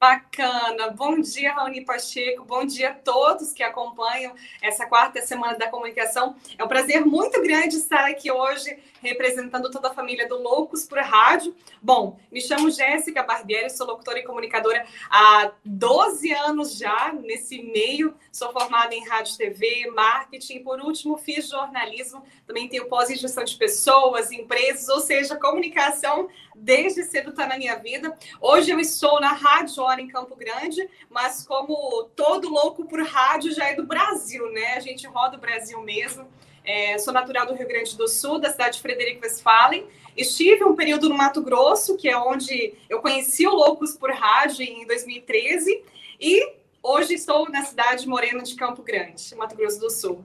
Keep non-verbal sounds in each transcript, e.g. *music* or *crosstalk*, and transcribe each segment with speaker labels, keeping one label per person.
Speaker 1: Bacana. Bom dia, Raoni Pacheco. Bom dia a todos que acompanham essa quarta semana da comunicação. É um prazer muito grande estar aqui hoje representando toda a família do Loucos por Rádio. Bom, me chamo Jéssica Barbieri, sou locutora e comunicadora há 12 anos já nesse meio. Sou formada em rádio, TV, marketing. Por último, fiz jornalismo. Também tenho pós em gestão de pessoas, empresas, ou seja, comunicação desde cedo está na minha vida. Hoje eu estou na Rádio Hora em Campo Grande, mas como todo louco por rádio já é do Brasil, né? A gente roda o Brasil mesmo. É, sou natural do Rio Grande do Sul, da cidade de Frederico Westphalen. Estive um período no Mato Grosso, que é onde eu conheci o Loucos por Rádio em 2013, e hoje estou na cidade morena de Campo Grande, Mato Grosso do Sul.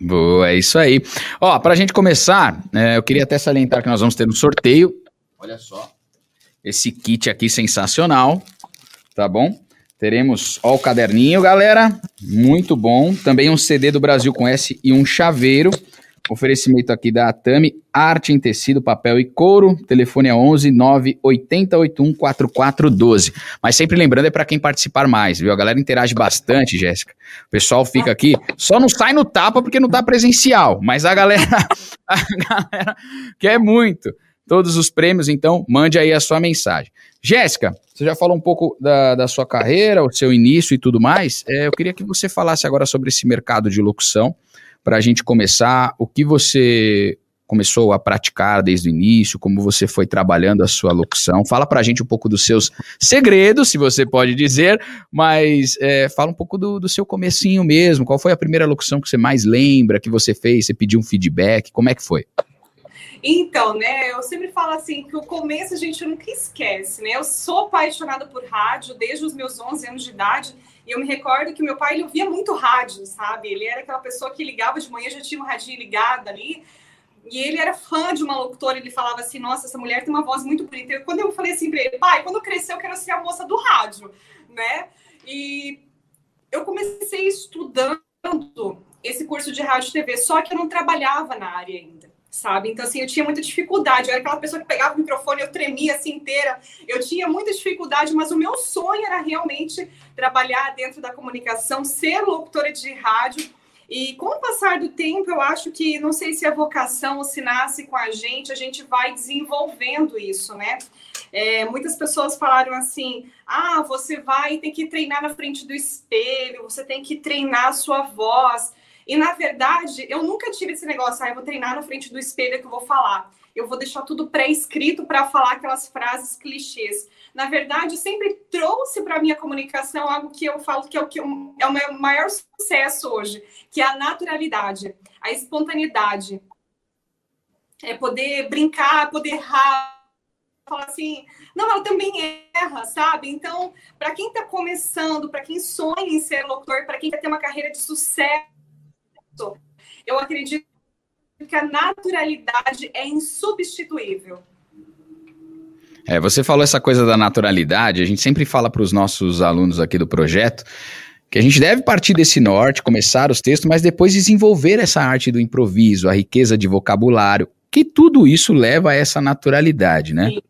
Speaker 2: Boa, é isso aí. Ó, para a gente começar, é, eu queria até salientar que nós vamos ter um sorteio Olha só. Esse kit aqui sensacional, tá bom? Teremos, ó, o caderninho, galera. Muito bom. Também um CD do Brasil com S e um chaveiro. Oferecimento aqui da Atami, arte em tecido, papel e couro. Telefone é 11 98081 4412. Mas sempre lembrando, é para quem participar mais, viu? A galera interage bastante, Jéssica. O pessoal fica aqui, só não sai no tapa porque não tá presencial. Mas a galera, *laughs* a galera quer muito todos os prêmios, então mande aí a sua mensagem. Jéssica, você já falou um pouco da, da sua carreira, o seu início e tudo mais. É, eu queria que você falasse agora sobre esse mercado de locução, para a gente começar, o que você começou a praticar desde o início, como você foi trabalhando a sua locução. Fala para a gente um pouco dos seus segredos, se você pode dizer, mas é, fala um pouco do, do seu comecinho mesmo. Qual foi a primeira locução que você mais lembra, que você fez, você pediu um feedback, como é que foi?
Speaker 1: Então, né, eu sempre falo assim que o começo a gente nunca esquece, né? Eu sou apaixonada por rádio desde os meus 11 anos de idade. E eu me recordo que meu pai ele ouvia muito rádio, sabe? Ele era aquela pessoa que ligava de manhã, já tinha um radinho ligado ali. E ele era fã de uma locutora, ele falava assim: Nossa, essa mulher tem uma voz muito bonita. E quando eu falei assim para ele, pai, quando crescer, eu quero ser a moça do rádio, né? E eu comecei estudando esse curso de rádio e TV, só que eu não trabalhava na área ainda sabe? Então, assim, eu tinha muita dificuldade. Eu era aquela pessoa que pegava o microfone, eu tremia assim inteira. Eu tinha muita dificuldade, mas o meu sonho era realmente trabalhar dentro da comunicação, ser locutora de rádio. E com o passar do tempo, eu acho que, não sei se a vocação ou se nasce com a gente, a gente vai desenvolvendo isso, né? É, muitas pessoas falaram assim: ah, você vai ter que treinar na frente do espelho, você tem que treinar a sua voz. E na verdade, eu nunca tive esse negócio, ah, eu vou treinar na frente do espelho que eu vou falar. Eu vou deixar tudo pré-escrito para falar aquelas frases clichês. Na verdade, eu sempre trouxe para minha comunicação algo que eu falo que é o, que é o meu maior sucesso hoje, que é a naturalidade, a espontaneidade. É poder brincar, poder errar, falar assim, não, ela também erra, sabe? Então, para quem está começando, para quem sonha em ser locutor, para quem quer ter uma carreira de sucesso, eu acredito que a naturalidade é insubstituível.
Speaker 2: É, você falou essa coisa da naturalidade, a gente sempre fala para os nossos alunos aqui do projeto que a gente deve partir desse norte, começar os textos, mas depois desenvolver essa arte do improviso, a riqueza de vocabulário, que tudo isso leva a essa naturalidade, né? Sim.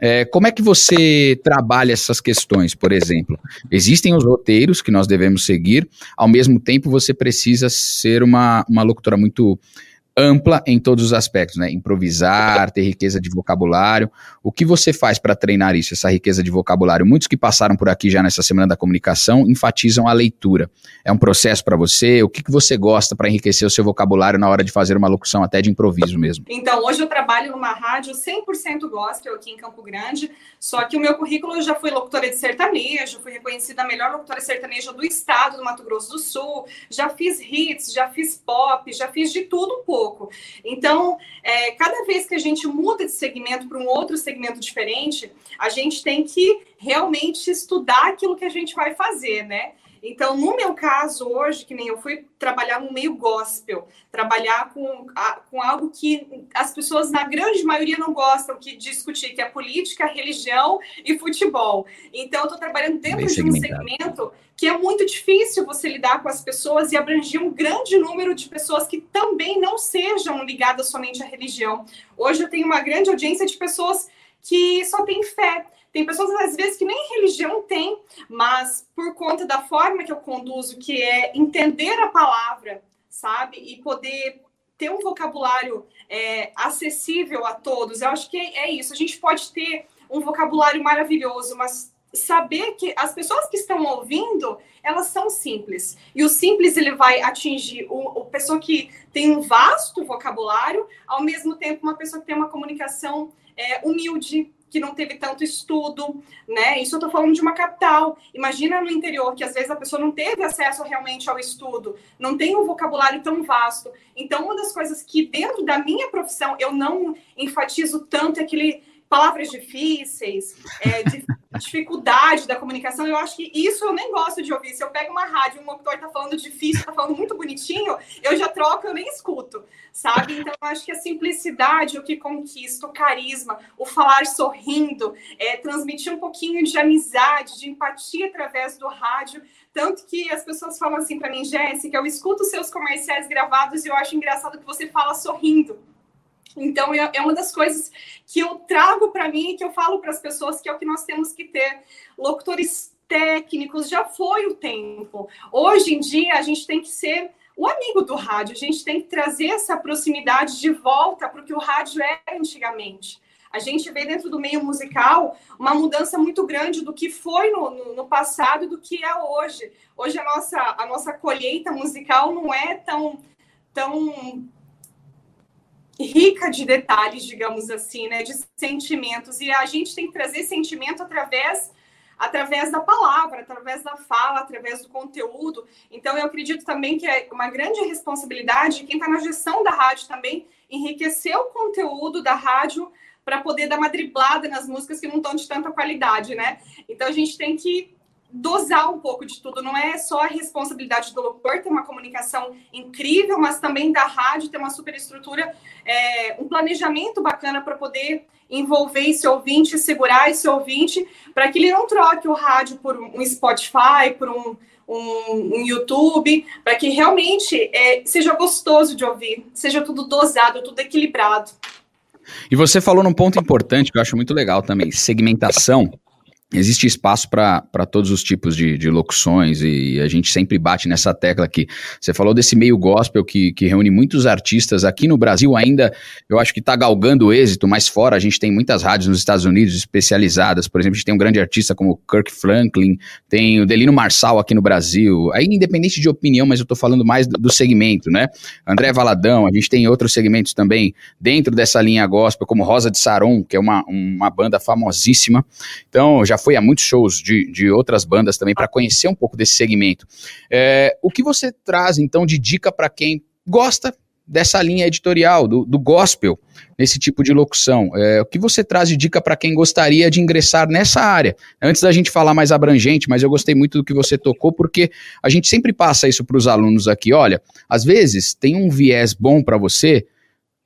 Speaker 2: É, como é que você trabalha essas questões, por exemplo? Existem os roteiros que nós devemos seguir, ao mesmo tempo você precisa ser uma, uma locutora muito ampla em todos os aspectos, né? Improvisar, ter riqueza de vocabulário. O que você faz para treinar isso, essa riqueza de vocabulário? Muitos que passaram por aqui já nessa semana da comunicação enfatizam a leitura. É um processo para você? O que, que você gosta para enriquecer o seu vocabulário na hora de fazer uma locução até de improviso mesmo?
Speaker 1: Então, hoje eu trabalho numa rádio 100% gospel aqui em Campo Grande, só que o meu currículo eu já fui locutora de sertanejo, fui reconhecida a melhor locutora sertaneja do estado do Mato Grosso do Sul, já fiz hits, já fiz pop, já fiz de tudo um pouco pouco. Então, é, cada vez que a gente muda de segmento para um outro segmento diferente, a gente tem que realmente estudar aquilo que a gente vai fazer, né? Então, no meu caso, hoje, que nem eu fui trabalhar no meio gospel, trabalhar com, com algo que as pessoas, na grande maioria, não gostam que discutir, que é política, religião e futebol. Então, eu estou trabalhando dentro de um segmento que é muito difícil você lidar com as pessoas e abranger um grande número de pessoas que também não sejam ligadas somente à religião. Hoje eu tenho uma grande audiência de pessoas que só têm fé. Tem pessoas, às vezes, que nem religião mas por conta da forma que eu conduzo, que é entender a palavra, sabe? E poder ter um vocabulário é, acessível a todos. Eu acho que é isso. A gente pode ter um vocabulário maravilhoso, mas saber que as pessoas que estão ouvindo, elas são simples. E o simples ele vai atingir o, o pessoa que tem um vasto vocabulário, ao mesmo tempo uma pessoa que tem uma comunicação é, humilde, que não teve tanto estudo, né? Isso eu tô falando de uma capital. Imagina no interior, que às vezes a pessoa não teve acesso realmente ao estudo, não tem um vocabulário tão vasto. Então, uma das coisas que dentro da minha profissão eu não enfatizo tanto é aquele palavras difíceis, é, *laughs* dificuldade da comunicação, eu acho que isso eu nem gosto de ouvir. Se eu pego uma rádio, um locutor tá falando difícil, tá falando muito bonitinho, eu já troco, eu nem escuto, sabe? Então, eu acho que a simplicidade, o que conquista, o carisma, o falar sorrindo, é, transmitir um pouquinho de amizade, de empatia através do rádio, tanto que as pessoas falam assim para mim, Jéssica, eu escuto seus comerciais gravados e eu acho engraçado que você fala sorrindo. Então, é, é uma das coisas que eu trago para mim e que eu falo para as pessoas que é o que nós temos que ter. Locutores técnicos, já foi o tempo. Hoje em dia, a gente tem que ser o amigo do rádio, a gente tem que trazer essa proximidade de volta para o que o rádio era antigamente. A gente vê dentro do meio musical uma mudança muito grande do que foi no, no, no, passado e do que é hoje. Hoje a nossa, a nossa colheita musical não é tão, tão rica de detalhes, digamos assim, né, de sentimentos. E a gente tem que trazer sentimento através através da palavra, através da fala, através do conteúdo. Então, eu acredito também que é uma grande responsabilidade quem está na gestão da rádio também enriquecer o conteúdo da rádio para poder dar uma driblada nas músicas que não estão de tanta qualidade, né? Então, a gente tem que dosar um pouco de tudo. Não é só a responsabilidade do locutor ter uma comunicação incrível, mas também da rádio ter uma superestrutura, é, um planejamento bacana para poder envolver esse ouvinte, segurar esse ouvinte, para que ele não troque o rádio por um Spotify, por um, um, um YouTube, para que realmente é, seja gostoso de ouvir, seja tudo dosado, tudo equilibrado.
Speaker 2: E você falou num ponto importante que eu acho muito legal também, segmentação Existe espaço para todos os tipos de, de, locuções e a gente sempre bate nessa tecla aqui. Você falou desse meio gospel que, que reúne muitos artistas aqui no Brasil ainda, eu acho que está galgando êxito, mas fora a gente tem muitas rádios nos Estados Unidos especializadas. Por exemplo, a gente tem um grande artista como Kirk Franklin, tem o Delino Marçal aqui no Brasil. Aí, independente de opinião, mas eu estou falando mais do, do, segmento, né? André Valadão, a gente tem outros segmentos também dentro dessa linha gospel, como Rosa de Saron, que é uma, uma banda famosíssima. Então, já foi a muitos shows de, de outras bandas também para conhecer um pouco desse segmento. É, o que você traz, então, de dica para quem gosta dessa linha editorial, do, do gospel, nesse tipo de locução? É, o que você traz de dica para quem gostaria de ingressar nessa área? Antes da gente falar mais abrangente, mas eu gostei muito do que você tocou, porque a gente sempre passa isso para os alunos aqui. Olha, às vezes tem um viés bom para você,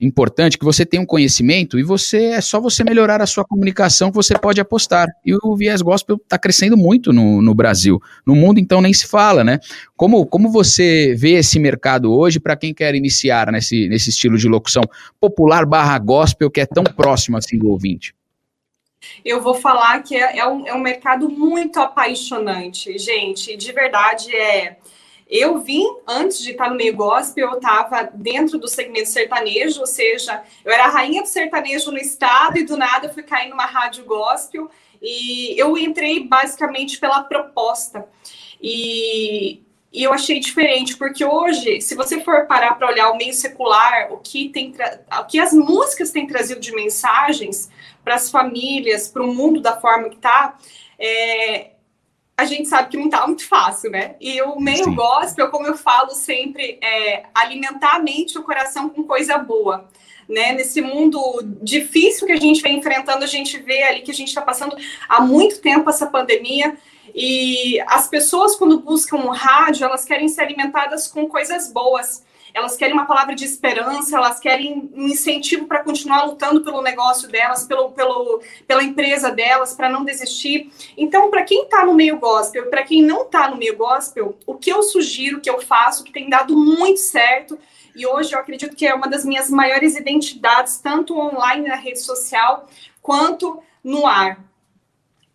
Speaker 2: importante que você tenha um conhecimento e você é só você melhorar a sua comunicação que você pode apostar. E o viés gospel está crescendo muito no, no Brasil. No mundo, então, nem se fala, né? Como, como você vê esse mercado hoje para quem quer iniciar nesse, nesse estilo de locução popular barra gospel que é tão próximo assim do ouvinte?
Speaker 1: Eu vou falar que é, é, um, é um mercado muito apaixonante, gente. De verdade, é eu vim, antes de estar no meio gospel, eu estava dentro do segmento sertanejo, ou seja, eu era a rainha do sertanejo no estado e do nada eu fui cair numa rádio gospel e eu entrei basicamente pela proposta. E, e eu achei diferente, porque hoje, se você for parar para olhar o meio secular, o que, tem o que as músicas têm trazido de mensagens para as famílias, para o mundo da forma que está, é, a gente sabe que não tá muito fácil, né? E o meio Sim. gospel, como eu falo sempre, é alimentar a mente e o coração com coisa boa. Né? Nesse mundo difícil que a gente vem enfrentando, a gente vê ali que a gente está passando há muito tempo essa pandemia. E as pessoas, quando buscam o rádio, elas querem ser alimentadas com coisas boas elas querem uma palavra de esperança, elas querem um incentivo para continuar lutando pelo negócio delas, pelo, pelo, pela empresa delas, para não desistir. Então, para quem está no meio gospel, para quem não está no meio gospel, o que eu sugiro, o que eu faço, que tem dado muito certo, e hoje eu acredito que é uma das minhas maiores identidades, tanto online na rede social, quanto no ar.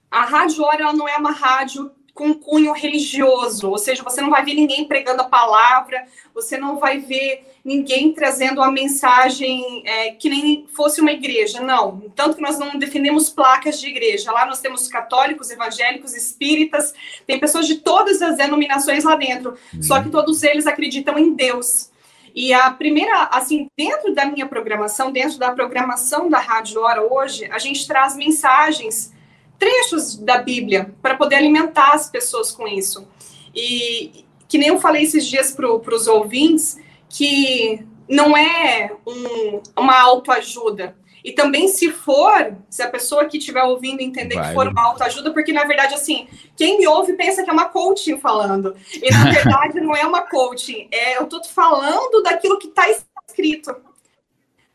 Speaker 1: A Rádio Hora ela não é uma rádio com cunho religioso, ou seja, você não vai ver ninguém pregando a palavra, você não vai ver ninguém trazendo uma mensagem é, que nem fosse uma igreja, não. Tanto que nós não defendemos placas de igreja. Lá nós temos católicos, evangélicos, espíritas, tem pessoas de todas as denominações lá dentro, uhum. só que todos eles acreditam em Deus. E a primeira, assim, dentro da minha programação, dentro da programação da Rádio Hora hoje, a gente traz mensagens trechos da Bíblia para poder alimentar as pessoas com isso. E que nem eu falei esses dias para os ouvintes, que não é um, uma autoajuda. E também, se for, se a pessoa que estiver ouvindo entender Vai. que for uma autoajuda, porque na verdade, assim, quem me ouve pensa que é uma coaching falando. E na *laughs* verdade não é uma coaching. É, eu estou falando daquilo que está escrito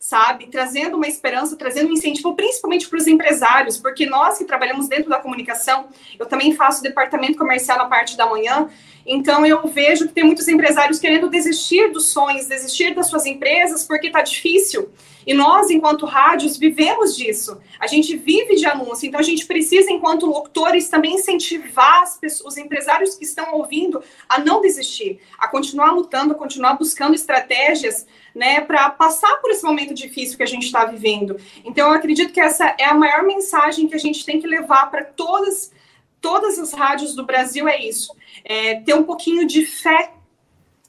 Speaker 1: sabe? Trazendo uma esperança, trazendo um incentivo, principalmente para os empresários, porque nós que trabalhamos dentro da comunicação, eu também faço departamento comercial na parte da manhã, então eu vejo que tem muitos empresários querendo desistir dos sonhos, desistir das suas empresas, porque está difícil. E nós, enquanto rádios, vivemos disso. A gente vive de anúncio, então a gente precisa, enquanto locutores, também incentivar pessoas, os empresários que estão ouvindo a não desistir, a continuar lutando, a continuar buscando estratégias né, para passar por esse momento difícil que a gente está vivendo. Então, eu acredito que essa é a maior mensagem que a gente tem que levar para todas, todas as rádios do Brasil: é isso. É ter um pouquinho de fé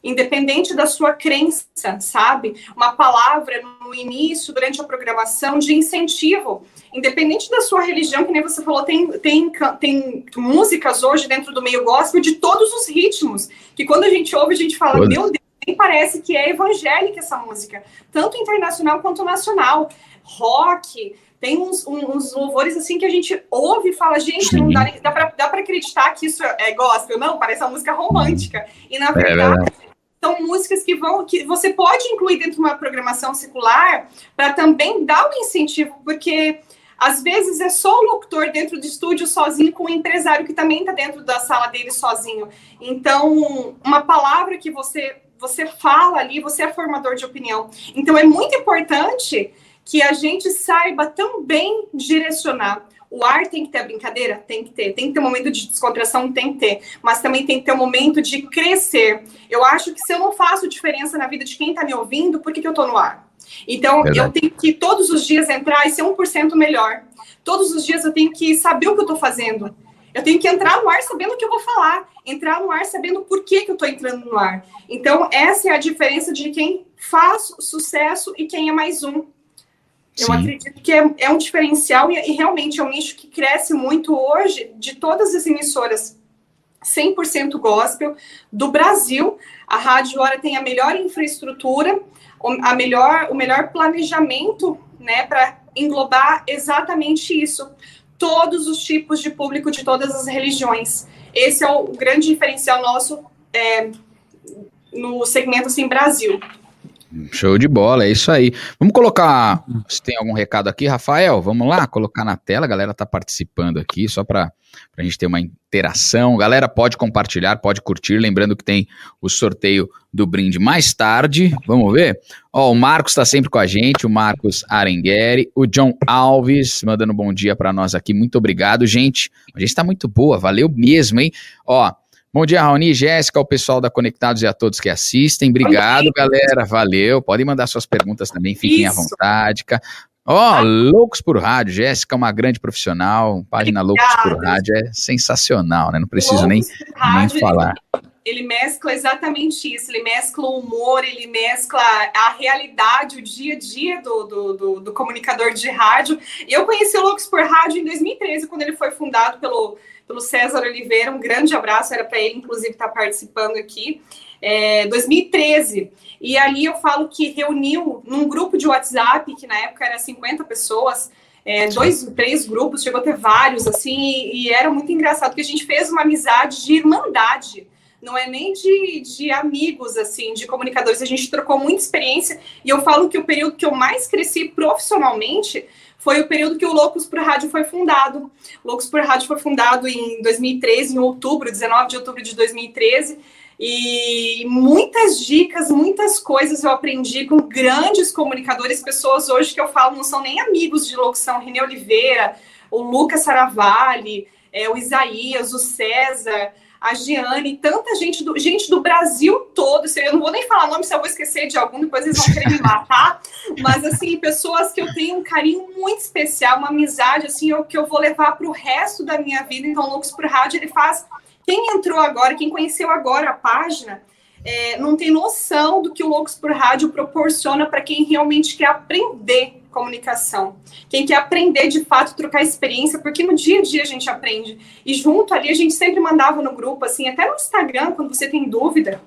Speaker 1: independente da sua crença, sabe? Uma palavra no início, durante a programação, de incentivo, independente da sua religião, que nem você falou, tem, tem, tem músicas hoje dentro do meio gospel de todos os ritmos, que quando a gente ouve, a gente fala, meu Deus, nem parece que é evangélica essa música, tanto internacional quanto nacional. Rock, tem uns, uns louvores assim que a gente ouve e fala, gente, não dá, dá para acreditar que isso é gospel, não, parece uma música romântica. E na é verdade, é são músicas que vão que você pode incluir dentro de uma programação circular para também dar um incentivo, porque às vezes é só o locutor dentro do estúdio sozinho com o empresário que também está dentro da sala dele sozinho. Então, uma palavra que você você fala ali, você é formador de opinião. Então é muito importante que a gente saiba também direcionar. O ar tem que ter a brincadeira? Tem que ter. Tem que ter um momento de descontração? Tem que ter. Mas também tem que ter um momento de crescer. Eu acho que se eu não faço diferença na vida de quem está me ouvindo, por que, que eu estou no ar? Então, Verdade. eu tenho que todos os dias entrar e ser 1% melhor. Todos os dias eu tenho que saber o que eu estou fazendo. Eu tenho que entrar no ar sabendo o que eu vou falar, entrar no ar sabendo por que, que eu estou entrando no ar. Então, essa é a diferença de quem faz sucesso e quem é mais um. Eu Sim. acredito que é, é um diferencial e, e, realmente é um nicho que cresce muito hoje de todas as emissoras 100% gospel do Brasil. A Rádio Hora tem a melhor infraestrutura, a melhor, o melhor planejamento né, para englobar exatamente isso. Todos os tipos de público de todas as religiões. Esse é o grande diferencial nosso é, no segmento assim, Brasil.
Speaker 2: Show de bola, é isso aí. Vamos colocar, se tem algum recado aqui, Rafael, vamos lá, colocar na tela, a galera tá participando aqui, só para a gente ter uma interação. Galera, pode compartilhar, pode curtir, lembrando que tem o sorteio do brinde mais tarde, vamos ver? Ó, o Marcos está sempre com a gente, o Marcos Arengueri, o John Alves, mandando bom dia para nós aqui, muito obrigado, gente. A gente está muito boa, valeu mesmo, hein? Ó, Bom dia, Raoni, Jéssica, o pessoal da Conectados e a todos que assistem. Obrigado, galera. Valeu. Podem mandar suas perguntas também, fiquem Isso. à vontade. Ó, oh, Loucos por Rádio, Jéssica é uma grande profissional, página Obrigada. Loucos por Rádio é sensacional, né? Não preciso nem, nem falar.
Speaker 1: Ele, ele mescla exatamente isso, ele mescla o humor, ele mescla a realidade, o dia a dia do, do, do, do comunicador de rádio. Eu conheci o Loucos por Rádio em 2013, quando ele foi fundado pelo pelo César Oliveira. Um grande abraço, era para ele, inclusive, estar tá participando aqui. É, 2013. E ali eu falo que reuniu num grupo de WhatsApp, que na época era 50 pessoas, é, dois, três grupos, chegou a ter vários, assim, e, e era muito engraçado, que a gente fez uma amizade de irmandade não é nem de, de amigos, assim, de comunicadores. A gente trocou muita experiência e eu falo que o período que eu mais cresci profissionalmente foi o período que o Loucos por Rádio foi fundado. O Loucos por Rádio foi fundado em 2013, em outubro, 19 de outubro de 2013. E muitas dicas, muitas coisas eu aprendi com grandes comunicadores, pessoas hoje que eu falo não são nem amigos de locução, René Oliveira, o Lucas Saravalli, é, o Isaías, o César, a Giane, tanta gente do, gente do Brasil todo. Eu não vou nem falar nome se eu vou esquecer de algum, depois eles vão querer me matar. Mas, assim, pessoas que eu tenho um carinho muito especial, uma amizade, assim, eu, que eu vou levar para o resto da minha vida. Então, Loucos por Rádio, ele faz. Quem entrou agora, quem conheceu agora a página, é, não tem noção do que o Loucos por Rádio proporciona para quem realmente quer aprender comunicação. Quem quer aprender de fato, trocar experiência, porque no dia a dia a gente aprende. E junto ali a gente sempre mandava no grupo, assim, até no Instagram, quando você tem dúvida,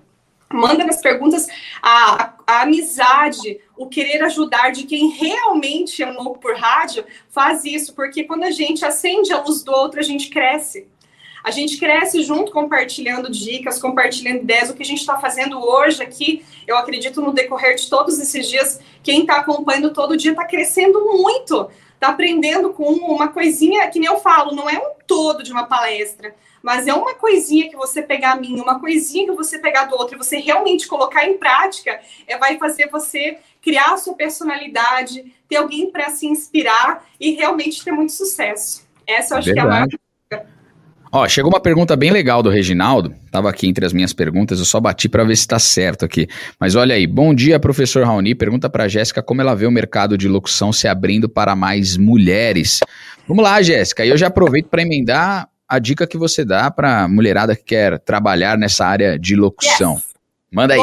Speaker 1: manda nas perguntas a, a, a, amizade, o querer ajudar de quem realmente é um louco por rádio, faz isso, porque quando a gente acende a luz do outro, a gente cresce. A gente cresce junto, compartilhando dicas, compartilhando ideias. O que a gente está fazendo hoje aqui, eu acredito no decorrer de todos esses dias, quem está acompanhando todo dia está crescendo muito, está aprendendo com uma coisinha, que nem eu falo, não é um todo de uma palestra, mas é uma coisinha que você pegar a minha, uma coisinha que você pegar do outro e você realmente colocar em prática, é, vai fazer você criar a sua personalidade, ter alguém para se inspirar e realmente ter muito sucesso. Essa eu acho Verdade. que é a maior
Speaker 2: Ó, chegou uma pergunta bem legal do Reginaldo. Tava aqui entre as minhas perguntas, eu só bati para ver se está certo aqui. Mas olha aí, bom dia, professor Raoni. Pergunta para Jéssica como ela vê o mercado de locução se abrindo para mais mulheres. Vamos lá, Jéssica. E eu já aproveito para emendar a dica que você dá para mulherada que quer trabalhar nessa área de locução. Yes. Manda aí.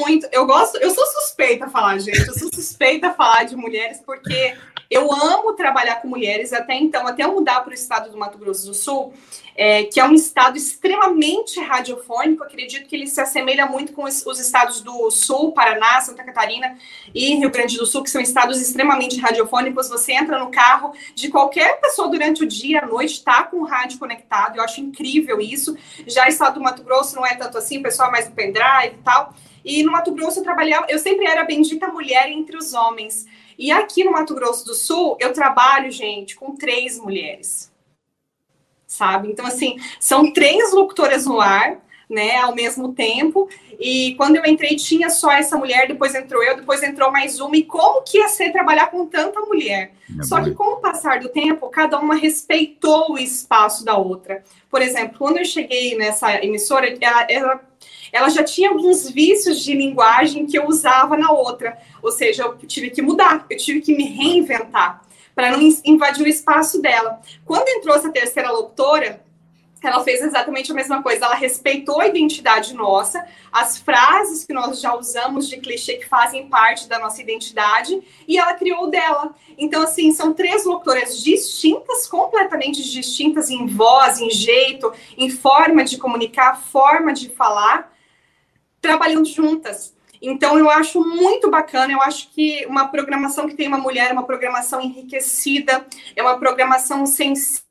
Speaker 1: Muito, eu gosto, eu sou suspeita a falar, gente. Eu sou suspeita a falar de mulheres porque eu amo trabalhar com mulheres até então, até mudar para o estado do Mato Grosso do Sul é, que é um estado extremamente radiofônico. Acredito que ele se assemelha muito com os, os, estados do Sul, Paraná, Santa Catarina e Rio Grande do Sul, que são estados extremamente radiofônicos. Você entra no carro de qualquer pessoa durante o dia, à noite, está com o rádio conectado. Eu acho incrível isso. Já o estado do Mato Grosso não é tanto assim, o pessoal é mais do pendrive e tal. E no Mato Grosso eu trabalhava, eu sempre era bendita mulher entre os homens. E aqui no Mato Grosso do Sul, eu trabalho, gente, com três mulheres sabe? Então, assim, são três locutoras no ar, né, ao mesmo tempo. E quando eu entrei, tinha só essa mulher, depois entrou eu, depois entrou mais uma. E como que ia ser trabalhar com tanta mulher? É só que com o passar do tempo, cada uma respeitou o espaço da outra. Por exemplo, quando eu cheguei nessa emissora, ela, ela, ela já tinha alguns vícios de linguagem que eu usava na outra. Ou seja, eu tive que mudar, eu tive que me reinventar para não invadir o espaço dela. Quando entrou essa terceira locutora, ela fez exatamente a mesma coisa. Ela respeitou a identidade nossa, as frases que nós já usamos de clichê que fazem parte da nossa identidade, e ela criou dela. Então, assim, são três locutoras distintas, completamente distintas em voz, em jeito, em forma de comunicar, forma de falar, trabalhando juntas. Então, eu acho muito bacana. Eu acho que uma programação que tem uma mulher é uma programação enriquecida, é uma programação sensível,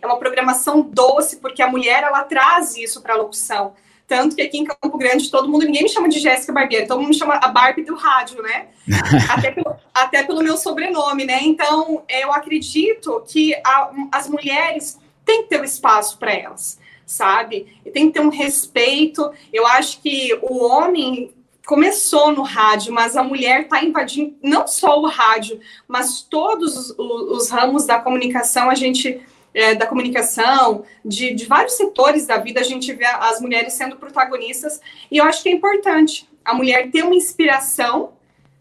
Speaker 1: é uma programação doce, porque a mulher ela traz isso para a locução. Tanto que aqui em Campo Grande, todo mundo, ninguém me chama de Jéssica Barbeiro, todo mundo me chama a Barbie do rádio, né? *laughs* até, pelo, até pelo meu sobrenome, né? Então, eu acredito que a, as mulheres têm que ter o um espaço para elas sabe? E tem que ter um respeito. Eu acho que o homem começou no rádio, mas a mulher está invadindo não só o rádio, mas todos os, os ramos da comunicação, a gente é, da comunicação, de, de, vários setores da vida, a gente vê as mulheres sendo protagonistas, e eu acho que é importante a mulher ter uma inspiração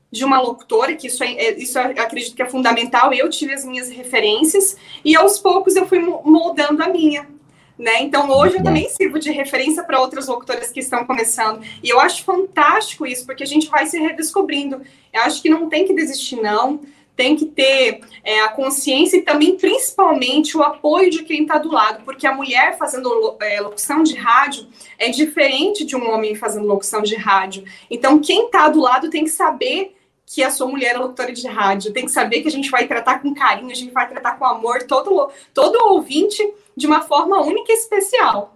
Speaker 1: de uma locutora, que isso, é, é isso eu acredito que é fundamental, eu tive as minhas referências, e aos poucos eu fui moldando a minha, né? Então, hoje eu também sirvo de referência para outras locutoras que estão começando. E eu acho fantástico isso, porque a gente vai se redescobrindo. Eu acho que não tem que desistir, não. Tem que ter é, a consciência e também, principalmente, o apoio de quem está do lado, porque a mulher fazendo é, locução de rádio é diferente de um homem fazendo locução de rádio. Então, quem está do lado tem que saber que a sua mulher é locutora de rádio, tem que saber que a gente vai tratar com carinho, a gente vai tratar com amor todo, todo ouvinte de uma forma única e especial.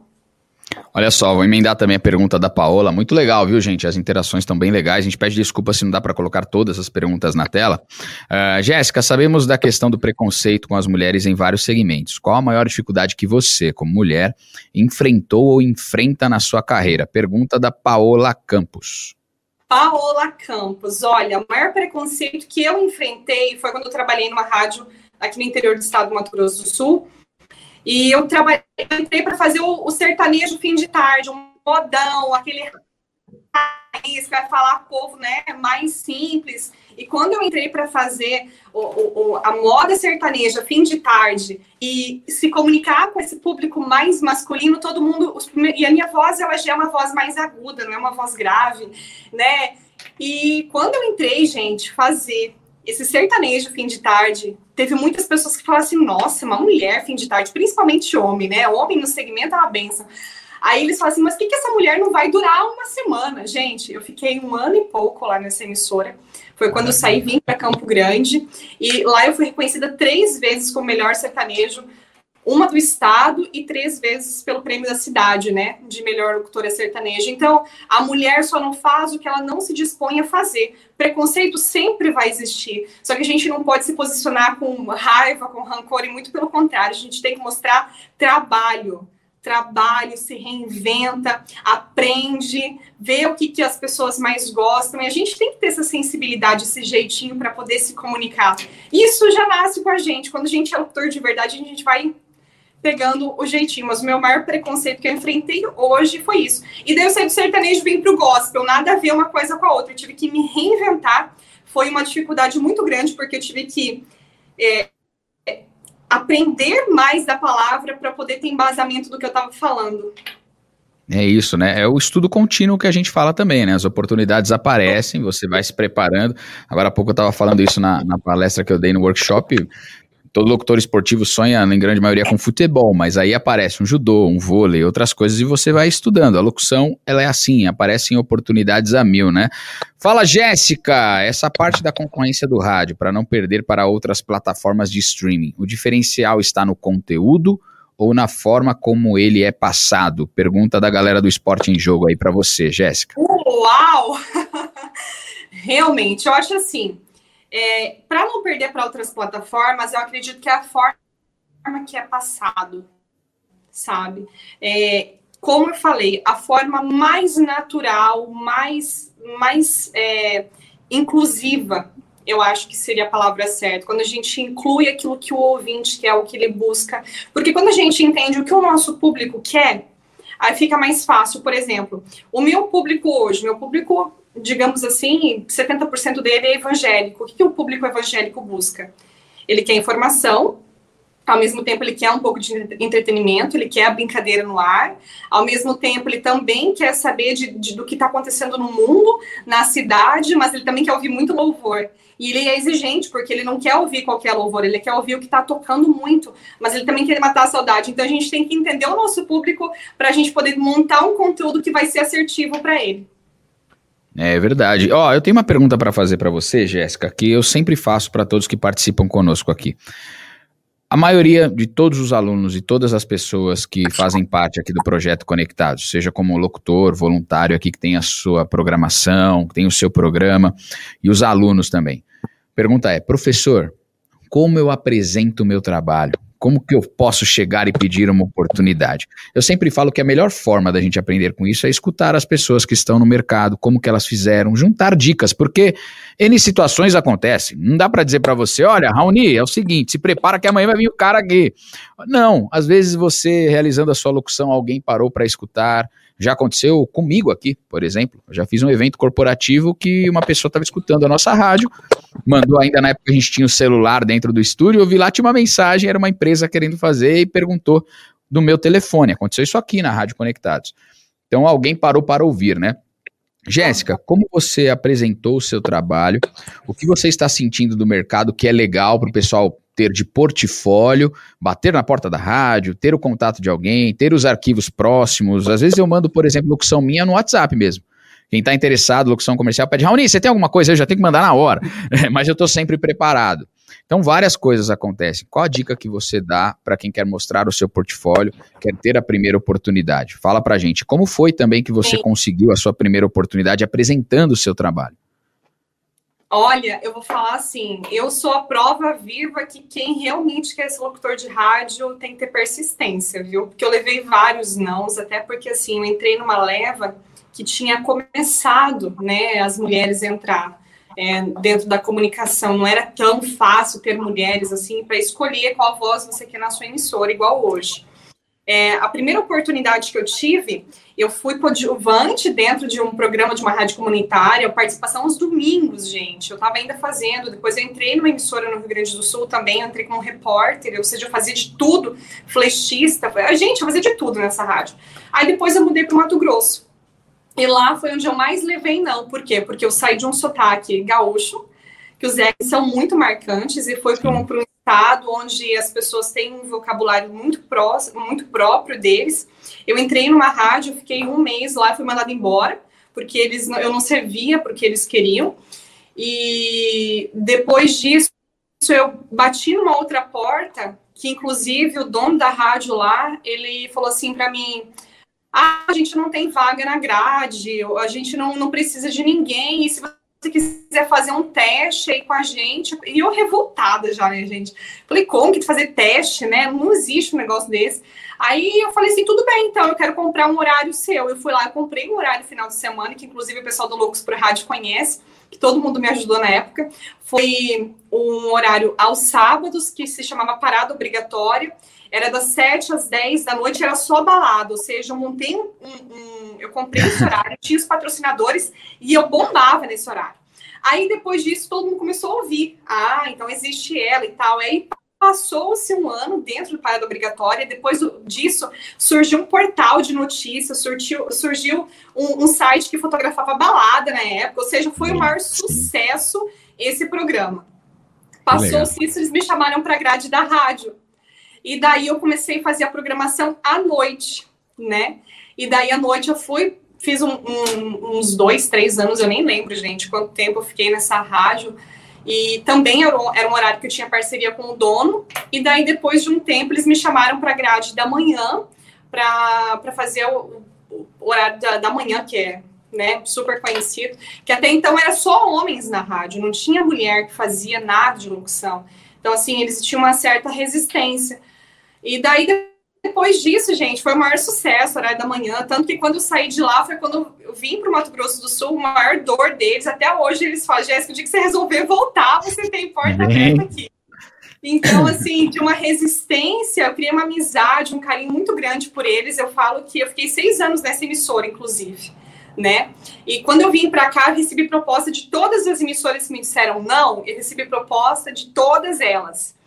Speaker 2: Olha só, vou emendar também a pergunta da Paola. Muito legal, viu, gente? As interações estão bem legais. A gente pede desculpa se não dá para colocar todas as perguntas na tela. Uh, Jéssica, sabemos da questão do preconceito com as mulheres em vários segmentos. Qual a maior dificuldade que você, como mulher, enfrentou ou enfrenta na sua carreira? Pergunta da Paola Campos.
Speaker 1: Paola Campos, olha, o maior preconceito que eu enfrentei foi quando eu trabalhei numa rádio aqui no interior do estado do Mato Grosso do Sul E eu trabalhei, eu entrei para fazer o, o, sertanejo fim de tarde, um modão, aquele raiz que vai falar povo, né, mais simples. E quando eu entrei para fazer o, o, a moda sertaneja fim de tarde e se comunicar com esse público mais masculino, todo mundo. E a minha voz, ela já é uma voz mais aguda, não é uma voz grave, né? E quando eu entrei, gente, fazer esse sertanejo fim de tarde, teve muitas pessoas que falaram assim: nossa, uma mulher fim de tarde, principalmente homem, né? Homem no segmento é uma benção. Aí eles falam assim: mas por que, que essa mulher não vai durar uma semana? Gente, eu fiquei um ano e pouco lá nessa emissora. Foi quando eu saí, vim para Campo Grande. E lá eu fui reconhecida três vezes como melhor sertanejo uma do estado e três vezes pelo prêmio da cidade, né, de melhor locutora sertaneja. Então, a mulher só não faz o que ela não se dispõe a fazer. Preconceito sempre vai existir, só que a gente não pode se posicionar com raiva, com rancor, e muito pelo contrário, a gente tem que mostrar trabalho. Trabalho, se reinventa, aprende, vê o que, que as pessoas mais gostam, e a gente tem que ter essa sensibilidade, esse jeitinho para poder se comunicar. Isso já nasce com a gente. Quando a gente é autor de verdade, a gente vai pegando o jeitinho. Mas o meu maior preconceito que eu enfrentei hoje foi isso. E daí eu saí do sertanejo e vim pro gospel. Nada a ver uma coisa com a outra. Eu tive que me reinventar. Foi uma dificuldade muito grande, porque eu tive que é, aprender mais da palavra para poder ter embasamento do que eu estava falando.
Speaker 2: É isso, né? É o estudo contínuo que a gente fala também, né? As oportunidades aparecem, você vai se preparando. Agora há pouco eu estava falando isso na, na palestra que eu dei no workshop todo locutor esportivo sonha, em grande maioria, com futebol, mas aí aparece um judô, um vôlei, outras coisas, e você vai estudando. A locução, ela é assim, aparecem oportunidades a mil, né? Fala, Jéssica! Essa parte da concorrência do rádio, para não perder para outras plataformas de streaming, o diferencial está no conteúdo ou na forma como ele é passado? Pergunta da galera do Esporte em Jogo aí para você, Jéssica.
Speaker 1: Uau! *laughs* Realmente, eu acho assim, é, para não perder para outras plataformas, eu acredito que é a forma que é passado, sabe? É, como eu falei, a forma mais natural, mais, mais é, inclusiva, eu acho que seria a palavra certa. Quando a gente inclui aquilo que o ouvinte quer, o que ele busca. Porque quando a gente entende o que o nosso público quer, aí fica mais fácil. Por exemplo, o meu público hoje, meu público digamos assim, 70% dele é evangélico. O que, que o público evangélico busca? Ele quer informação, ao mesmo tempo ele quer um pouco de entretenimento, ele quer a brincadeira no ar, ao mesmo tempo ele também quer saber de, de, do que está acontecendo no mundo, na cidade, mas ele também quer ouvir muito louvor. E ele é exigente, porque ele não quer ouvir qualquer louvor, ele quer ouvir o que está tocando muito, mas ele também quer matar a saudade. Então a gente tem que entender o nosso público para a gente poder montar um conteúdo que vai ser assertivo para ele.
Speaker 2: É verdade. Ó, eu tenho uma pergunta para fazer para você, Jéssica, que eu sempre faço para todos que participam conosco aqui. A maioria de todos os alunos e todas as pessoas que fazem parte aqui do projeto Conectados, seja como locutor, voluntário aqui que tem a sua programação, que tem o seu programa, e os alunos também. Pergunta é, professor, como eu apresento o meu trabalho? Como que eu posso chegar e pedir uma oportunidade? Eu sempre falo que a melhor forma da gente aprender com isso é escutar as pessoas que estão no mercado, como que elas fizeram, juntar dicas, porque N situações acontecem. Não dá para dizer para você, olha, Raoni, é o seguinte, se prepara que amanhã vai vir o cara aqui. Não, às vezes você realizando a sua locução, alguém parou para escutar, já aconteceu comigo aqui, por exemplo. Eu já fiz um evento corporativo que uma pessoa estava escutando a nossa rádio, mandou ainda na época que a gente tinha o celular dentro do estúdio, eu vi lá, tinha uma mensagem, era uma empresa querendo fazer e perguntou do meu telefone. Aconteceu isso aqui na Rádio Conectados. Então alguém parou para ouvir, né? Jéssica, como você apresentou o seu trabalho? O que você está sentindo do mercado que é legal para o pessoal ter de portfólio, bater na porta da rádio, ter o contato de alguém, ter os arquivos próximos. Às vezes eu mando, por exemplo, locução minha no WhatsApp mesmo. Quem está interessado, locução comercial, pede, Raoni, você tem alguma coisa? Eu já tenho que mandar na hora. *laughs* Mas eu estou sempre preparado. Então, várias coisas acontecem. Qual a dica que você dá para quem quer mostrar o seu portfólio, quer ter a primeira oportunidade? Fala para gente. Como foi também que você Sim. conseguiu a sua primeira oportunidade apresentando o seu trabalho?
Speaker 1: Olha, eu vou falar assim, eu sou a prova viva que quem realmente quer ser locutor de rádio tem que ter persistência, viu? Porque eu levei vários nãos, até porque assim, eu entrei numa leva que tinha começado, né, as mulheres entrar. é, dentro da comunicação. Não era tão fácil ter mulheres assim para escolher qual voz você quer na sua emissora, igual hoje. É, a primeira oportunidade que eu tive, eu fui coadjuvante dentro de um programa de uma rádio comunitária, participação aos domingos, gente. Eu estava ainda fazendo, depois eu entrei numa emissora no Rio Grande do Sul também, entrei como repórter, ou seja, eu fazia de tudo, flechista, gente, eu fazia de tudo nessa rádio. Aí depois eu mudei para o Mato Grosso. E lá foi onde eu mais levei não. Por quê? Porque eu saí de um sotaque gaúcho, que os R's são muito marcantes, e foi para um, um estado onde as pessoas têm um vocabulário muito próximo, muito próprio deles. Eu entrei numa rádio, fiquei um mês lá, fui mandada embora, porque eles eu não servia porque eles queriam. E depois disso, eu bati numa outra porta, que inclusive o dono da rádio lá, ele falou assim para mim: ah, a gente não tem vaga na grade, a gente não, não precisa de ninguém, e se quiser fazer um teste aí com a gente, e eu revoltada já, né, gente? Falei, como que fazer teste, né? Não existe um negócio desse. Aí eu falei assim, tudo bem, então, eu quero comprar um horário seu. Eu fui lá, eu comprei um horário final de semana, que inclusive o pessoal do Loucos por Rádio conhece, que todo mundo me ajudou na época. Foi um horário aos sábados, que se chamava Parada Obrigatória. Era das 7 às 10 da noite, era só balada, ou seja, eu montei um, um eu comprei esse horário, tinha os patrocinadores e eu bombava nesse horário. Aí depois disso todo mundo começou a ouvir. Ah, então existe ela e tal. Aí passou-se um ano dentro do parada obrigatória. Depois disso surgiu um portal de notícias, surgiu, surgiu um, um, site que fotografava balada na época. Ou seja, foi o maior sucesso esse programa. Passou-se isso, eles me chamaram para a grade da rádio. E daí eu comecei a fazer a programação à noite, né? E daí à noite eu fui, fiz um, um, uns dois, três anos, eu nem lembro, gente, quanto tempo eu fiquei nessa rádio. E também era um, horário que eu tinha parceria com o dono. E daí, depois de um tempo, eles me chamaram para a grade da manhã, para fazer o, o, horário da, da manhã, que é né, super conhecido, que até então era só homens na rádio, não tinha mulher que fazia nada de locução. Então, assim, eles tinham uma certa resistência. E daí, depois disso, gente, foi o maior sucesso, horário da manhã. Tanto que quando eu saí de lá, foi quando eu vim para o Mato Grosso do Sul, a maior dor deles. Até hoje eles falam, Jéssica, o dia que você resolver voltar, você tem porta aberta aqui. Então, assim, de uma resistência, eu criei uma amizade, um carinho muito grande por eles. Eu falo que eu fiquei seis anos nessa emissora, inclusive, né? E quando eu vim para cá, eu recebi proposta de todas as emissoras que me disseram não, eu recebi proposta de todas elas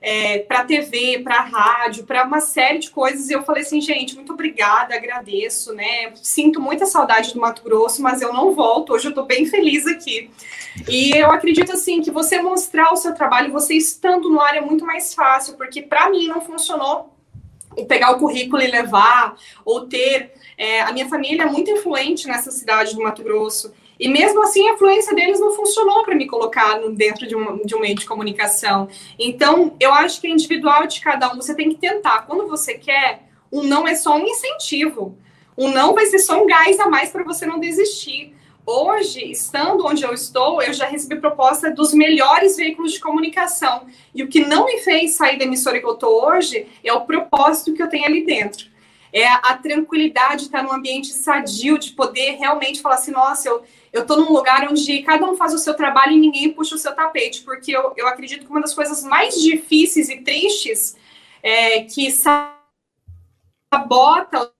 Speaker 1: é, para TV, para rádio, para uma série de coisas. E eu falei assim, gente, muito obrigada, agradeço, né? Sinto muita saudade do Mato Grosso, mas eu não volto. Hoje eu estou bem feliz aqui. E eu acredito assim que você mostrar o seu trabalho, você estando no ar é muito mais fácil, porque para mim não funcionou pegar o currículo e levar, ou ter. É, a minha família é muito influente nessa cidade do Mato Grosso. E mesmo assim, a influência deles não funcionou para me colocar dentro de um, de um meio de comunicação. Então, eu acho que é individual de cada um. Você tem que tentar. Quando você quer, um não é só um incentivo. Um não vai ser só um gás a mais para você não desistir. Hoje, estando onde eu estou, eu já recebi proposta dos melhores veículos de comunicação. E o que não me fez sair da emissora que eu estou hoje é o propósito que eu tenho ali dentro. É a, tranquilidade de estar num ambiente sadio, de poder realmente falar assim: nossa, eu, eu estou num lugar onde cada um faz o seu trabalho e ninguém puxa o seu tapete, porque eu, eu acredito que uma das coisas mais difíceis e tristes é que sabota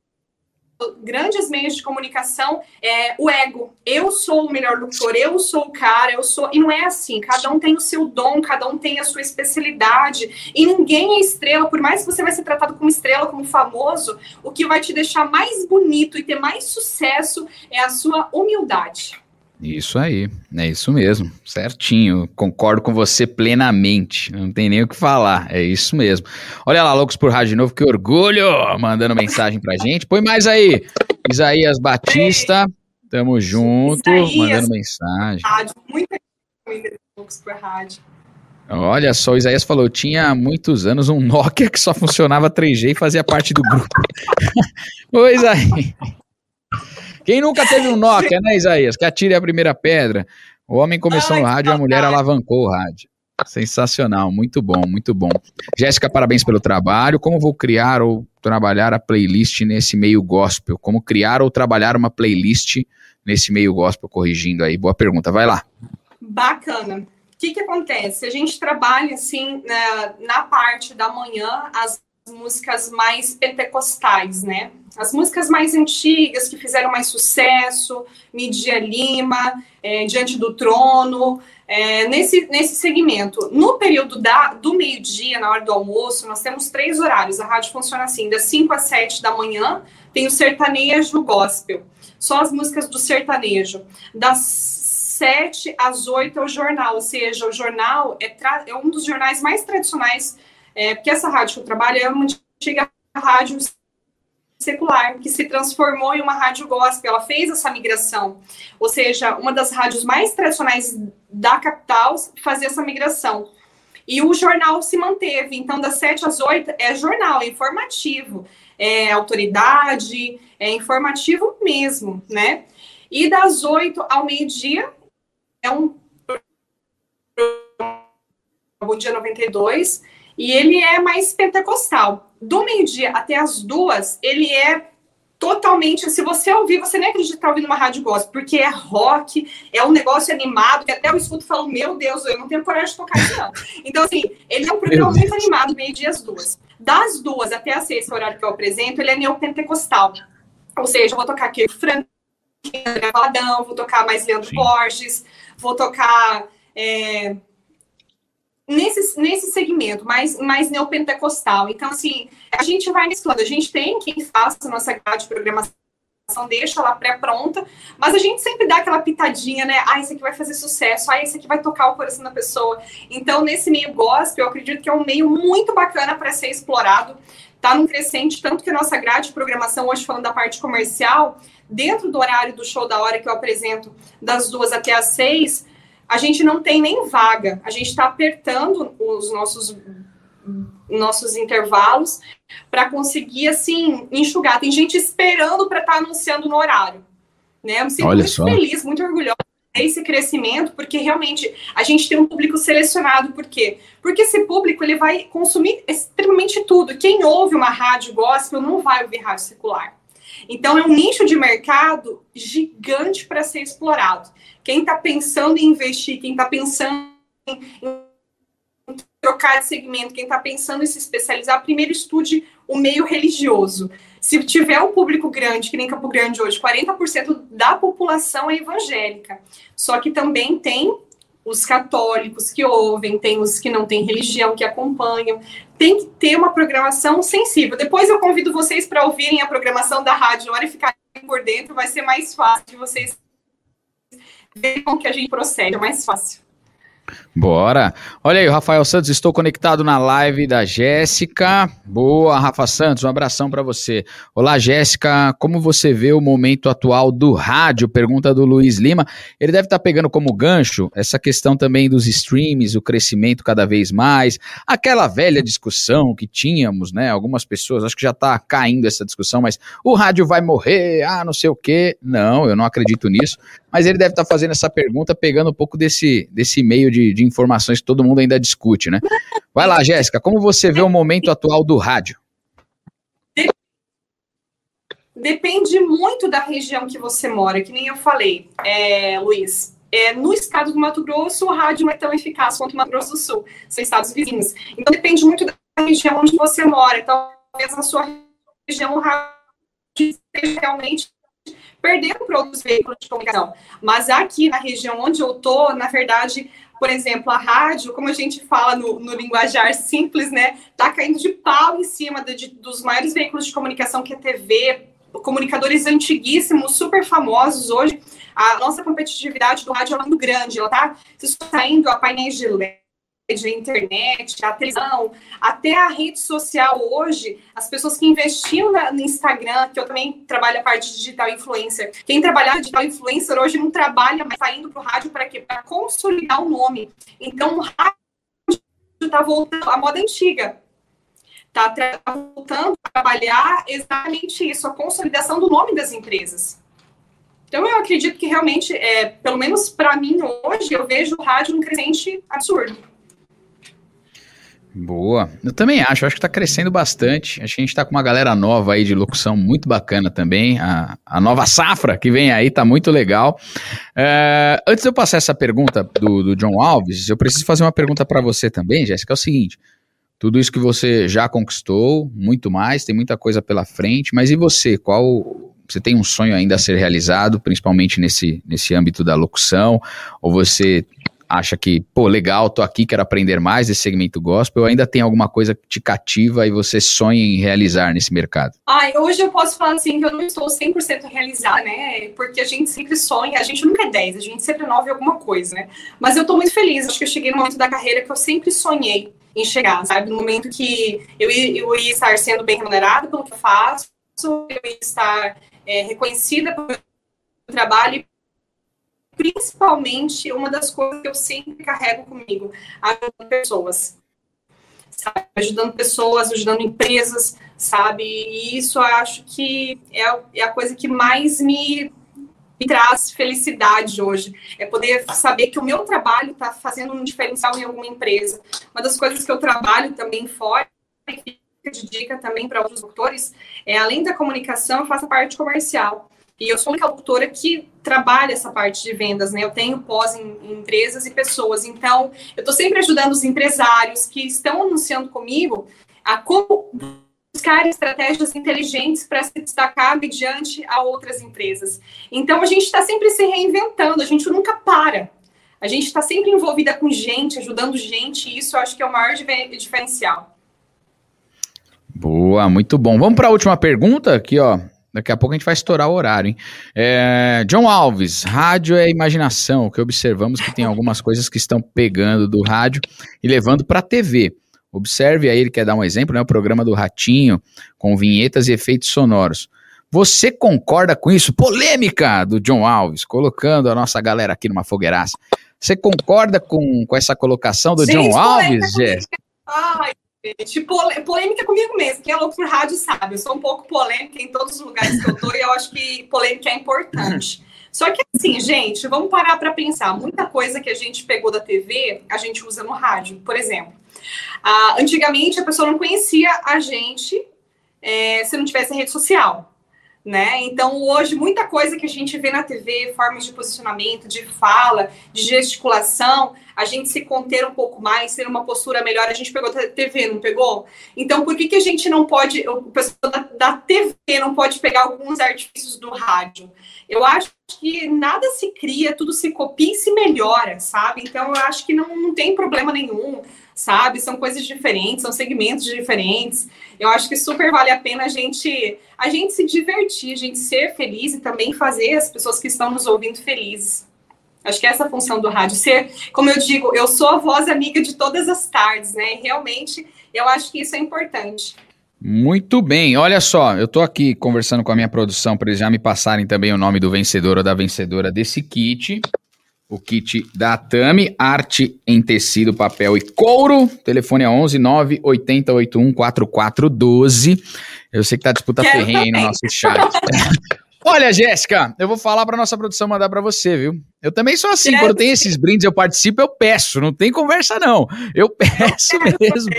Speaker 1: grandes meios de comunicação é o ego. Eu sou o melhor locutor, eu sou o cara, eu sou. E não é assim. Cada um tem o seu dom, cada um tem a sua especialidade. E ninguém é estrela, por mais que você vai ser tratado como estrela, como famoso, o que vai te deixar mais bonito e ter mais sucesso é a sua humildade.
Speaker 2: Isso aí, é isso mesmo, certinho. Concordo com você plenamente. Não tem nem o que falar, é isso mesmo. Olha lá, Loucos por Rádio de novo, que orgulho! Mandando mensagem pra gente. Põe mais aí, Isaías Batista, tamo junto, Isaías, mandando mensagem. Rádio, muita Loucos por Rádio. Olha só, o Isaías falou: tinha há muitos anos um Nokia que só funcionava 3G e fazia parte do grupo. *laughs* pois aí. Quem nunca teve um Nokia, né, Isaías? Que atire a primeira pedra. O homem começou Ai, no rádio e a mulher alavancou o rádio. Sensacional, muito bom, muito bom. Jéssica, parabéns pelo trabalho. Como vou criar ou trabalhar a playlist nesse meio gospel? Como criar ou trabalhar uma playlist nesse meio gospel? Corrigindo aí, boa pergunta. Vai lá.
Speaker 1: Bacana. O que, que acontece? A gente trabalha, assim, na, na parte da manhã, as músicas mais pentecostais, né? As músicas mais antigas, que fizeram mais sucesso, Midia Lima, é, Diante do Trono, é, nesse, nesse segmento. No período da, do meio-dia, na hora do almoço, nós temos três horários. A rádio funciona assim, das 5 às 7 da manhã, tem o sertanejo gospel. Só as músicas do sertanejo. Das 7 às 8 é o jornal, ou seja, o jornal é, é um dos jornais mais tradicionais, é, porque essa rádio que eu trabalho é uma antiga rádio secular, que se transformou em uma rádio gospel. Ela fez essa migração. Ou seja, uma das rádios mais tradicionais da capital fazer essa migração. E o jornal se manteve. Então, das 7 às 8 é jornal, é informativo, é autoridade, é informativo mesmo, né? E das 8 ao meio-dia é um Bom Dia 92, e ele é mais pentecostal do meio-dia até as duas, ele é totalmente. Se você ouvir, você nem acredita estar ouvindo uma rádio gospel, porque é rock, é um negócio animado, que até eu escuto e falo, meu Deus, eu não tenho coragem de tocar isso, não. Então, assim, ele é um programa muito animado, meio-dia às duas. Das duas até as seis, horário que eu apresento, ele é neopentecostal. Ou seja, eu vou tocar aqui Frank, André Valadão, vou tocar mais Leandro Sim. Borges, vou tocar. É, nesse, nesse segmento, mais, mais neopentecostal. Então, assim, a gente vai mesclando. A gente tem quem faça a nossa grade de programação, deixa ela pré-pronta, mas a gente sempre dá aquela pitadinha, né? Ah, esse aqui vai fazer sucesso, ah, esse aqui vai tocar o coração da pessoa. Então, nesse meio gospel, eu acredito que é um meio muito bacana para ser explorado. Tá num crescente, tanto que a nossa grade de programação, hoje falando da parte comercial, dentro do horário do show da hora que eu apresento, das duas até as seis, a gente não tem nem vaga. A gente está apertando os nossos nossos intervalos para conseguir assim enxugar. Tem gente esperando para estar tá anunciando no horário, né? Eu me sinto Olha muito só. feliz, muito orgulhosa esse crescimento, porque realmente a gente tem um público selecionado, por quê? Porque esse público ele vai consumir extremamente tudo. Quem ouve uma rádio gospel não vai ouvir rádio secular. Então é um nicho de mercado gigante para ser explorado. Quem está pensando em investir, quem está pensando em, trocar de segmento, quem está pensando em se especializar, primeiro estude o meio religioso. Se tiver um público grande, que nem Campo Grande hoje, 40% da população é evangélica. Só que também tem os católicos que ouvem, tem os que não têm religião, que acompanham. Tem que ter uma programação sensível. Depois eu convido vocês para ouvirem a programação da rádio hora e ficarem por dentro, vai ser mais fácil de vocês ver como que a gente procede, é mais fácil.
Speaker 2: Bora. Olha aí, o Rafael Santos, estou conectado na live da Jéssica. Boa, Rafa Santos, um abração para você. Olá, Jéssica, como você vê o momento atual do rádio? Pergunta do Luiz Lima. Ele deve estar tá pegando como gancho essa questão também dos streams, o crescimento cada vez mais, aquela velha discussão que tínhamos, né? Algumas pessoas, acho que já está caindo essa discussão, mas o rádio vai morrer, ah, não sei o quê. Não, eu não acredito nisso. Mas ele deve estar tá fazendo essa pergunta pegando um pouco desse, desse meio de, de informações que todo mundo ainda discute, né? Vai lá, Jéssica, como você vê o momento atual do rádio?
Speaker 1: Depende muito da região que você mora, que nem eu falei, é, Luiz. É, no estado do Mato Grosso, o rádio não é tão eficaz quanto o Mato Grosso do Sul, são estados vizinhos. Então, depende muito da região onde você mora. Talvez na sua região o rádio esteja realmente perdendo para outros veículos de comunicação. Mas aqui na região onde eu tô, na verdade, por exemplo, a rádio, como a gente fala no, no linguajar simples, né, tá caindo de pau em cima de, de, dos maiores veículos de comunicação que é TV, comunicadores antiguíssimos, super famosos hoje. A nossa competitividade do rádio é muito grande, ela tá se saindo a painéis de LED, a internet, a televisão, até a rede social hoje, as pessoas que investiam no Instagram, que eu também trabalho a parte de digital influencer, quem trabalhar digital influencer hoje não trabalha mais, está indo para o rádio para quê? Para consolidar o nome. Então, o rádio está voltando à moda antiga. Está voltando a trabalhar exatamente isso, a consolidação do nome das empresas. Então, eu acredito que realmente, é, pelo menos para mim hoje, eu vejo o rádio um crescente absurdo.
Speaker 2: Boa. Eu também acho, acho que está crescendo bastante. Acho que a gente está com uma galera nova aí de locução muito bacana também. A, a nova safra que vem aí tá muito legal. É, antes de eu passar essa pergunta do, do John Alves, eu preciso fazer uma pergunta para você também, Jéssica. É o seguinte: tudo isso que você já conquistou, muito mais, tem muita coisa pela frente, mas e você? Qual. Você tem um sonho ainda a ser realizado, principalmente nesse, nesse âmbito da locução? Ou você acha que, pô, legal, tô aqui, quero aprender mais desse segmento gospel, ainda tem alguma coisa que te cativa e você sonha em realizar nesse mercado?
Speaker 1: Ah, hoje eu posso falar assim que eu não estou 100% realizada, né? Porque a gente sempre sonha, a gente nunca é 10, a gente sempre é 9 alguma coisa, né? Mas eu tô muito feliz, acho que eu cheguei no momento da carreira que eu sempre sonhei em chegar, sabe? No momento que eu ia, eu ia estar sendo bem remunerada pelo que eu faço, eu ia estar é, reconhecida pelo trabalho principalmente uma das coisas que eu sempre carrego comigo, ajudando pessoas. Sabe? Ajudando pessoas, ajudando empresas, sabe? E isso eu acho que é, é a coisa que mais me, me traz felicidade hoje. É poder saber que o meu trabalho está fazendo um diferencial em alguma empresa. Uma das coisas que eu trabalho também fora, de dica também para outros doutores, é além da comunicação, eu faço a parte comercial. E eu sou uma autora que trabalha essa parte de vendas, né? Eu tenho pós em, em empresas e pessoas. Então, eu estou sempre ajudando os empresários que estão anunciando comigo a como buscar estratégias inteligentes para se destacar mediante a outras empresas. Então, a gente está sempre se reinventando, a gente nunca para. A gente está sempre envolvida com gente, ajudando gente, e isso eu acho que é o maior diferencial.
Speaker 2: Boa, muito bom. Vamos para a última pergunta aqui, ó. Daqui a pouco a gente vai estourar o horário, hein? É, John Alves, rádio é imaginação, que observamos que tem algumas coisas que estão pegando do rádio e levando para a TV. Observe aí, ele quer dar um exemplo, né? O programa do Ratinho, com vinhetas e efeitos sonoros. Você concorda com isso? Polêmica do John Alves, colocando a nossa galera aqui numa fogueiraça. Você concorda com, com essa colocação do Sim, John Alves, Jéssica?
Speaker 1: Ai, Gente, polêmica comigo mesmo. Quem é louco por rádio sabe. Eu sou um pouco polêmica em todos os lugares que eu tô e eu acho que polêmica é importante. Só que assim, gente, vamos parar para pensar. Muita coisa que a gente pegou da TV, a gente usa no rádio. Por exemplo, antigamente a pessoa não conhecia a gente é, se não tivesse rede social né? Então, hoje, muita coisa que a gente vê na TV, formas de posicionamento, de fala, de gesticulação, a gente se conter um pouco mais, ter uma postura melhor, a gente pegou da TV, não pegou? Então, por que, que a gente não pode, o pessoal da, da TV não pode pegar alguns artifícios do rádio? Eu acho que nada se cria, tudo se copia e se melhora, sabe? Então, eu acho que não, não tem problema nenhum sabe? São coisas diferentes, são segmentos diferentes. Eu acho que super vale a pena a gente a gente se divertir, a gente ser feliz e também fazer as pessoas que estão nos ouvindo felizes. Acho que é essa a função do rádio. Ser, como eu digo, eu sou a voz amiga de todas as tardes, né? E realmente, eu acho que isso é importante.
Speaker 2: Muito bem, olha só, eu tô aqui conversando com a minha produção para eles já me passarem também o nome do vencedor ou da vencedora desse kit o kit da Tami, arte em tecido, papel e couro. Telefone é 11 980 81 4412. Eu sei que tá disputa ferrenha aí no nosso chat. *laughs* Olha, Jéssica, eu vou falar para nossa produção mandar para você, viu? Eu também sou assim, quando tem esses brindes eu participo, eu peço, não tem conversa não. Eu *laughs* peço mesmo.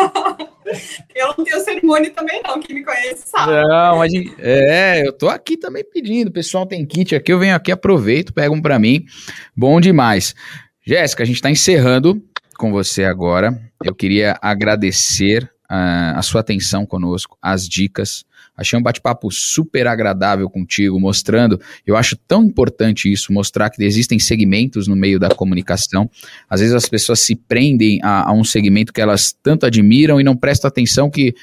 Speaker 2: *laughs*
Speaker 1: eu não tenho cerimônia também, não. Quem me conhece sabe. Não,
Speaker 2: mas é, eu tô aqui também pedindo. O pessoal tem kit aqui, eu venho aqui, aproveito, pego um para mim. Bom demais. Jéssica, a gente está encerrando com você agora. Eu queria agradecer uh, a sua atenção conosco, as dicas. Achei um bate-papo super agradável contigo, mostrando. Eu acho tão importante isso, mostrar que existem segmentos no meio da comunicação. Às vezes as pessoas se prendem a, a um segmento que elas tanto admiram e não prestam atenção que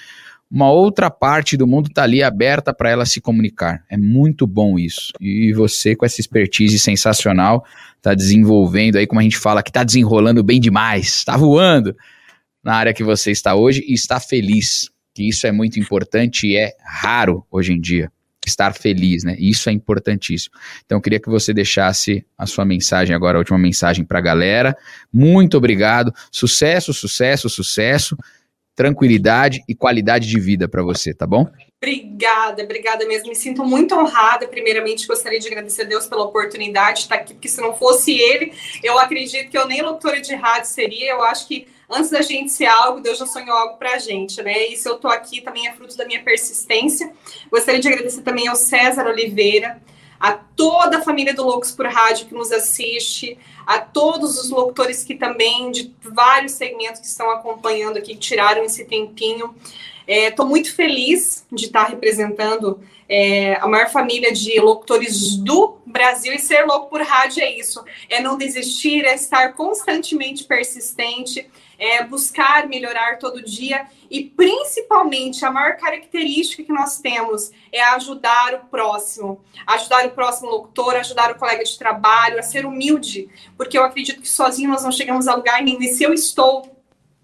Speaker 2: uma outra parte do mundo está ali aberta para ela se comunicar. É muito bom isso. E você, com essa expertise sensacional, está desenvolvendo aí, como a gente fala, que está desenrolando bem demais, está voando na área que você está hoje e está feliz que isso é muito importante e é raro hoje em dia estar feliz, né? Isso é importantíssimo. Então, eu queria que você deixasse a sua mensagem agora, a última mensagem para a galera. Muito obrigado. Sucesso, sucesso, sucesso, tranquilidade e qualidade de vida para você, tá bom?
Speaker 1: Obrigada, obrigada mesmo. Me sinto muito honrada. Primeiramente, gostaria de agradecer a Deus pela oportunidade de estar aqui, porque se não fosse ele, eu acredito que eu nem locutora de rádio seria. Eu acho que antes da gente ser algo, Deus já sonhou algo para a gente, né? E se eu estou aqui também é fruto da minha persistência. Gostaria de agradecer também ao César Oliveira, a toda a família do Loucos por Rádio que nos assiste, a todos os locutores que também, de vários segmentos que estão acompanhando aqui, tiraram esse tempinho. Estou é, muito feliz de estar representando é, a maior família de locutores do Brasil e ser louco por rádio é isso: é não desistir, é estar constantemente persistente, é buscar melhorar todo dia e principalmente a maior característica que nós temos é ajudar o próximo, ajudar o próximo locutor, ajudar o colega de trabalho, a ser humilde, porque eu acredito que sozinho nós não chegamos a lugar nenhum. E se eu estou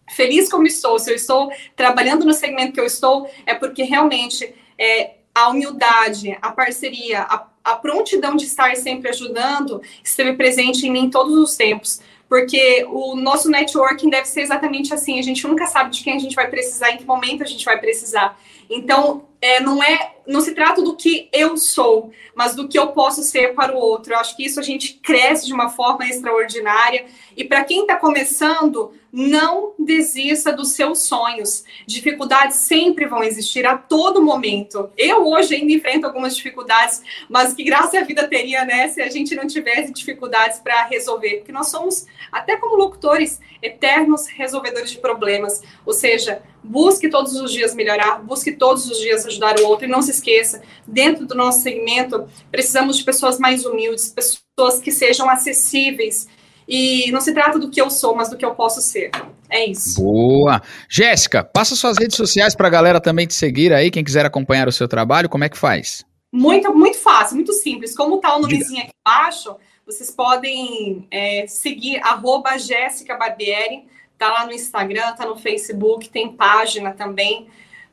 Speaker 1: feliz como estou, se eu estou trabalhando no segmento que eu estou, é porque realmente é, a humildade, a parceria, a, a prontidão de estar sempre ajudando esteve presente em mim todos os tempos porque o nosso networking deve ser exatamente assim. A gente nunca sabe de quem a gente vai precisar, em que momento a gente vai precisar. Então, é, não é, não se trata do que eu sou, mas do que eu posso ser para o outro. Eu acho que isso a gente cresce de uma forma extraordinária. E para quem está começando, não desista dos seus sonhos. Dificuldades sempre vão existir a todo momento. Eu hoje ainda enfrento algumas dificuldades, mas que graça a vida teria, né, se a gente não tivesse dificuldades para resolver, porque nós somos, até como locutores, eternos resolvedores de problemas. Ou seja, busque todos os dias melhorar, busque todos os dias ajudar o outro e não se esqueça, dentro do nosso segmento, precisamos de pessoas mais humildes, pessoas que sejam acessíveis e não se trata do que eu sou, mas do que eu posso ser. É isso.
Speaker 2: Boa. Jéssica, passa suas redes sociais para a galera também te seguir aí, quem quiser acompanhar o seu trabalho, como é que faz?
Speaker 1: Muito, muito fácil, muito simples. Como tá o nomezinho aqui embaixo, vocês podem é, seguir arroba Jéssica Barbieri, tá lá no Instagram, tá no Facebook, tem página também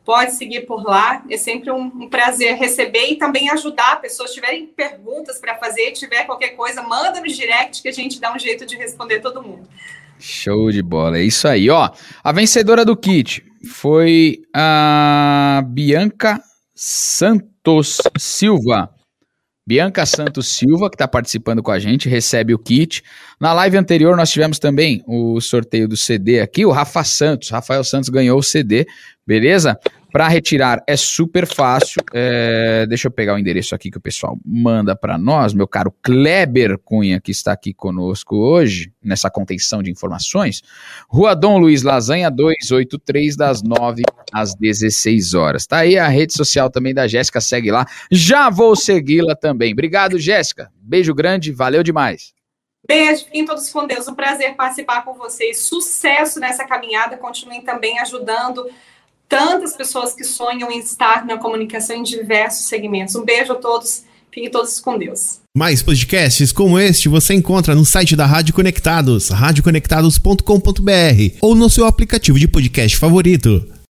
Speaker 1: pode seguir por lá. É sempre um, um prazer receber e também ajudar pessoas. tiverem perguntas para fazer, tiver qualquer coisa, manda no direct que a gente dá um jeito de responder todo mundo.
Speaker 2: Show de bola, é isso aí. Ó, a vencedora do kit foi a Bianca Santos Silva. Bianca Santos Silva, que está participando com a gente, recebe o kit. Na live anterior, nós tivemos também o sorteio do CD aqui. O Rafa Santos, Rafael Santos ganhou o CD, beleza? Para retirar é super fácil. É, deixa eu pegar o endereço aqui que o pessoal manda para nós. Meu caro Kleber Cunha, que está aqui conosco hoje, nessa contenção de informações. Rua Dom Luiz Lasanha, 283, das 9 às 16 horas. Tá aí a rede social também da Jéssica, segue lá. Já vou segui-la também. Obrigado, Jéssica. Beijo grande, valeu demais.
Speaker 1: Beijo, fiquem todos com Deus. Um prazer participar com vocês. Sucesso nessa caminhada. Continuem também ajudando tantas pessoas que sonham em estar na comunicação em diversos segmentos. Um beijo a todos, fiquem todos com Deus.
Speaker 3: Mais podcasts como este você encontra no site da Rádio Conectados, radioconectados.com.br ou no seu aplicativo de podcast favorito.